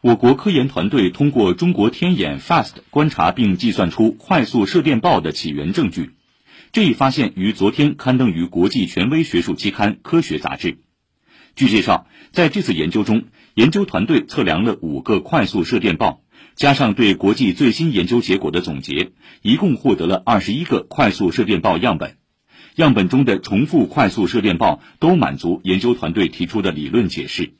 我国科研团队通过中国天眼 FAST 观察并计算出快速射电暴的起源证据。这一发现于昨天刊登于国际权威学术期刊《科学》杂志。据介绍，在这次研究中，研究团队测量了五个快速射电暴，加上对国际最新研究结果的总结，一共获得了二十一个快速射电暴样本。样本中的重复快速射电暴都满足研究团队提出的理论解释。